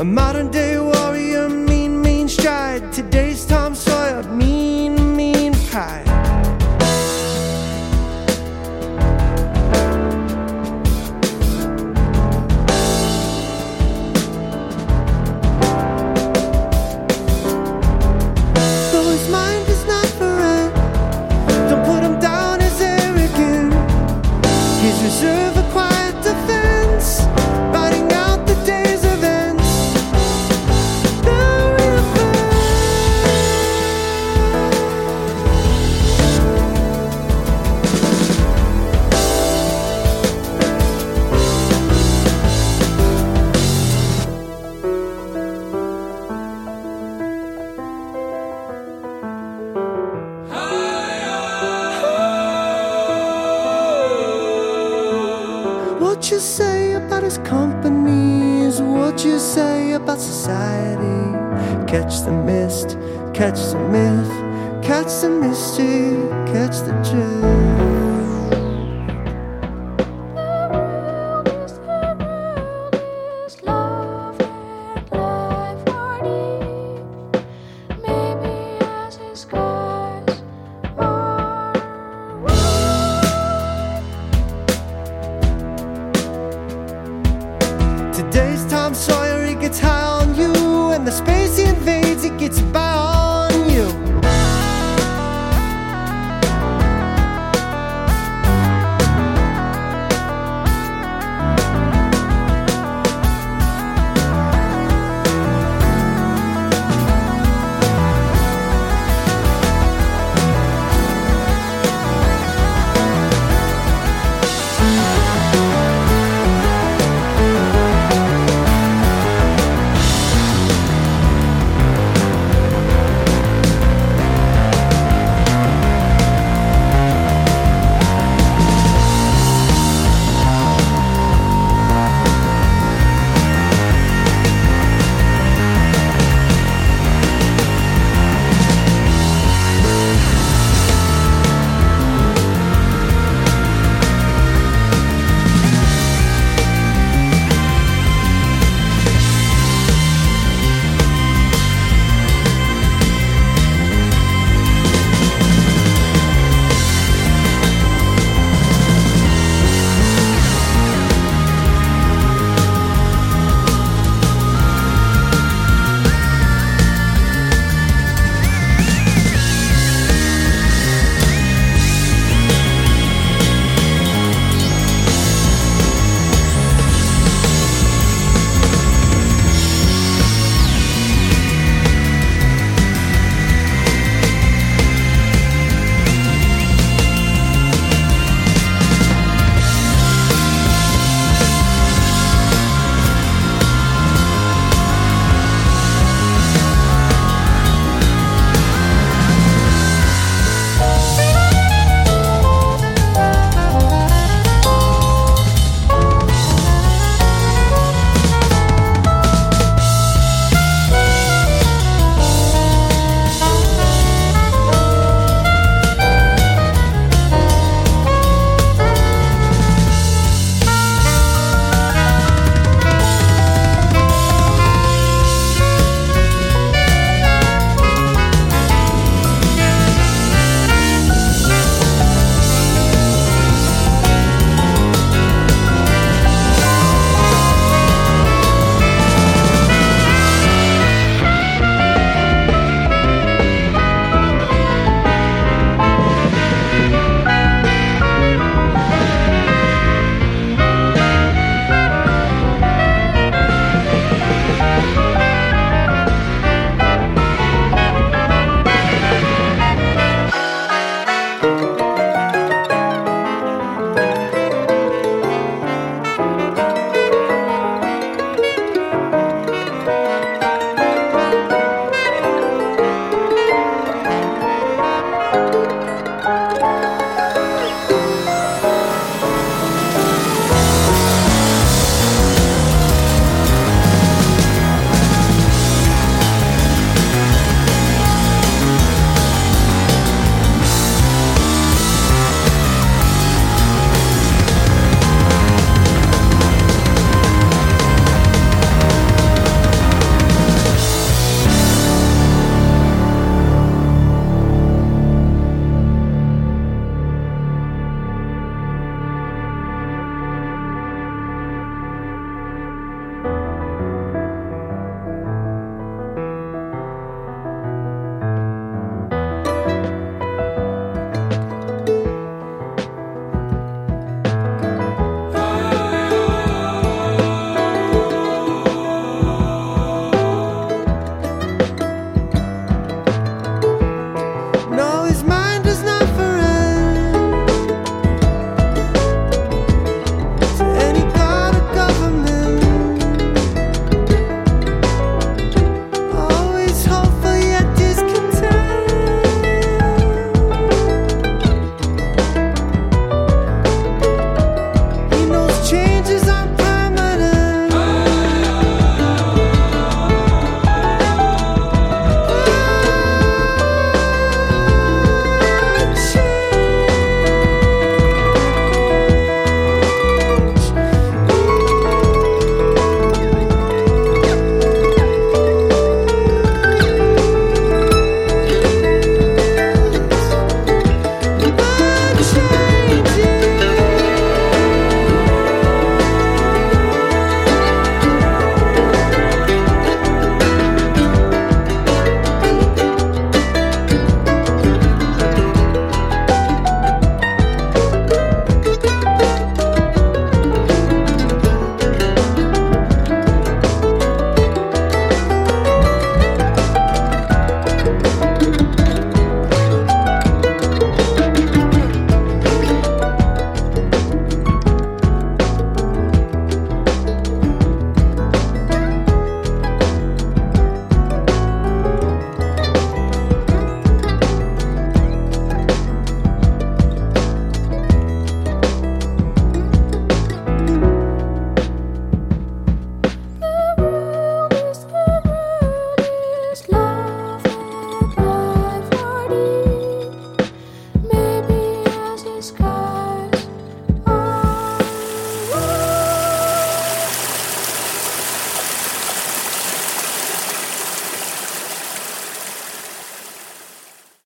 A modern day warrior, mean, mean stride. Today's say about his company is What you say about society? Catch the mist, catch the myth, catch the mystery,